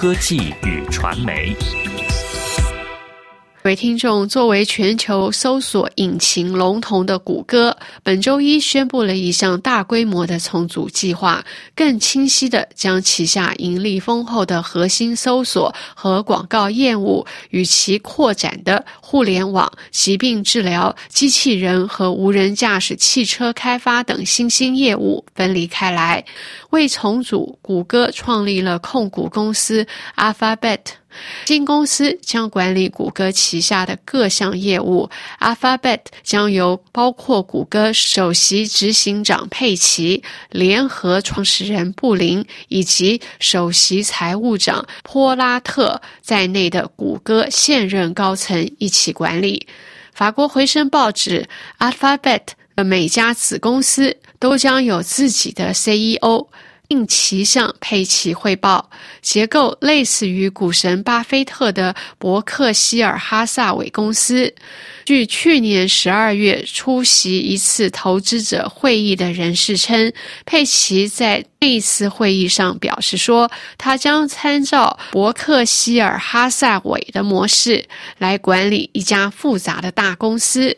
科技与传媒。各位听众，作为全球搜索引擎龙头的谷歌，本周一宣布了一项大规模的重组计划，更清晰地将旗下盈利丰厚的核心搜索和广告业务与其扩展的互联网、疾病治疗、机器人和无人驾驶汽车开发等新兴业务分离开来。为重组，谷歌创立了控股公司 Alphabet。新公司将管理谷歌旗旗下的各项业务。Alphabet 将由包括谷歌首席执行长佩奇、联合创始人布林以及首席财务长波拉特在内的谷歌现任高层一起管理。法国回声报纸，Alphabet 的每家子公司都将有自己的 CEO。并其向佩奇汇报，结构类似于股神巴菲特的伯克希尔哈萨韦公司。据去年十二月出席一次投资者会议的人士称，佩奇在那一次会议上表示说，他将参照伯克希尔哈萨韦的模式来管理一家复杂的大公司。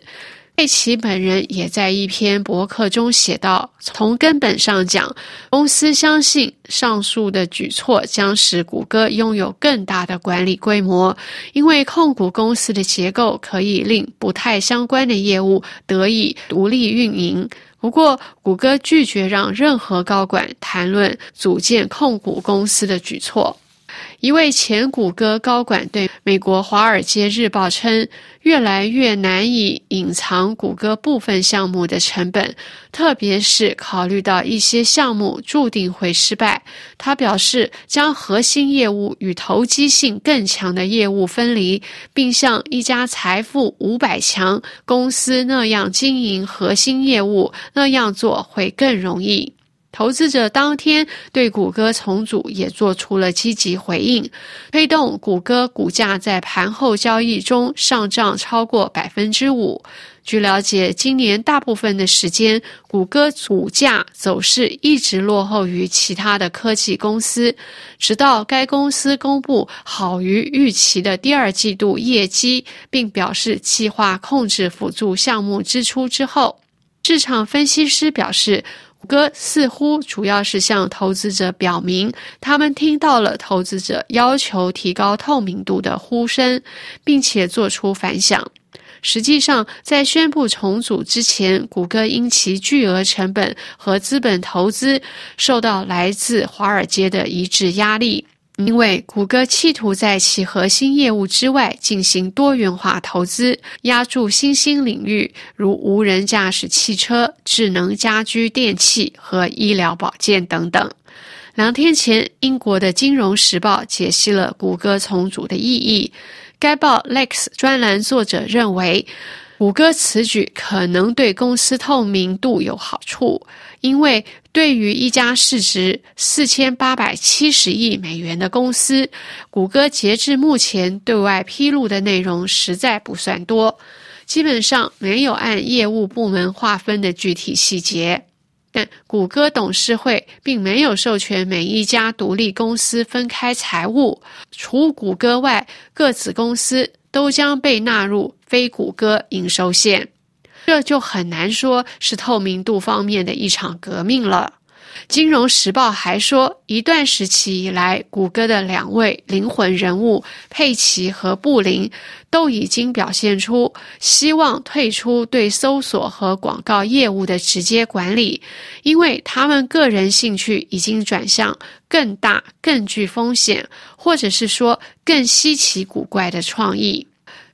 佩奇本人也在一篇博客中写道：“从根本上讲，公司相信上述的举措将使谷歌拥有更大的管理规模，因为控股公司的结构可以令不太相关的业务得以独立运营。不过，谷歌拒绝让任何高管谈论组建控股公司的举措。”一位前谷歌高管对美国《华尔街日报》称：“越来越难以隐藏谷歌部分项目的成本，特别是考虑到一些项目注定会失败。”他表示，将核心业务与投机性更强的业务分离，并像一家财富五百强公司那样经营核心业务，那样做会更容易。投资者当天对谷歌重组也做出了积极回应，推动谷歌股价在盘后交易中上涨超过百分之五。据了解，今年大部分的时间，谷歌股价走势一直落后于其他的科技公司，直到该公司公布好于预期的第二季度业绩，并表示计划控制辅助项目支出之后，市场分析师表示。谷歌似乎主要是向投资者表明，他们听到了投资者要求提高透明度的呼声，并且做出反响。实际上，在宣布重组之前，谷歌因其巨额成本和资本投资，受到来自华尔街的一致压力。因为谷歌企图在其核心业务之外进行多元化投资，压住新兴领域，如无人驾驶汽车、智能家居电器和医疗保健等等。两天前，英国的《金融时报》解析了谷歌重组的意义。该报 Lex 专栏作者认为。谷歌此举可能对公司透明度有好处，因为对于一家市值四千八百七十亿美元的公司，谷歌截至目前对外披露的内容实在不算多，基本上没有按业务部门划分的具体细节。但谷歌董事会并没有授权每一家独立公司分开财务，除谷歌外，各子公司。都将被纳入非谷歌营收线，这就很难说是透明度方面的一场革命了。金融时报还说，一段时期以来，谷歌的两位灵魂人物佩奇和布林都已经表现出希望退出对搜索和广告业务的直接管理，因为他们个人兴趣已经转向更大、更具风险，或者是说更稀奇古怪的创意。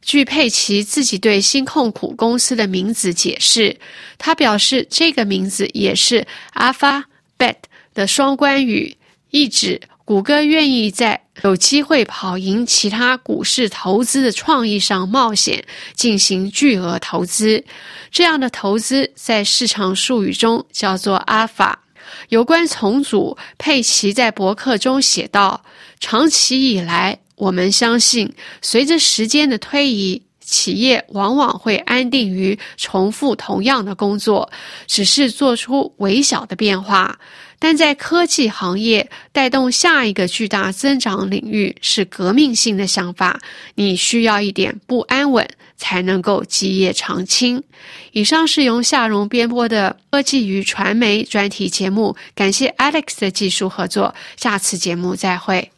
据佩奇自己对新控股公司的名字解释，他表示这个名字也是 Alpha。Bet 的双关语，意指谷歌愿意在有机会跑赢其他股市投资的创意上冒险，进行巨额投资。这样的投资在市场术语中叫做阿尔法。有关重组，佩奇在博客中写道：“长期以来，我们相信，随着时间的推移。”企业往往会安定于重复同样的工作，只是做出微小的变化。但在科技行业带动下一个巨大增长领域是革命性的想法，你需要一点不安稳才能够基业长青。以上是由夏荣编播的科技与传媒专题节目，感谢 Alex 的技术合作，下次节目再会。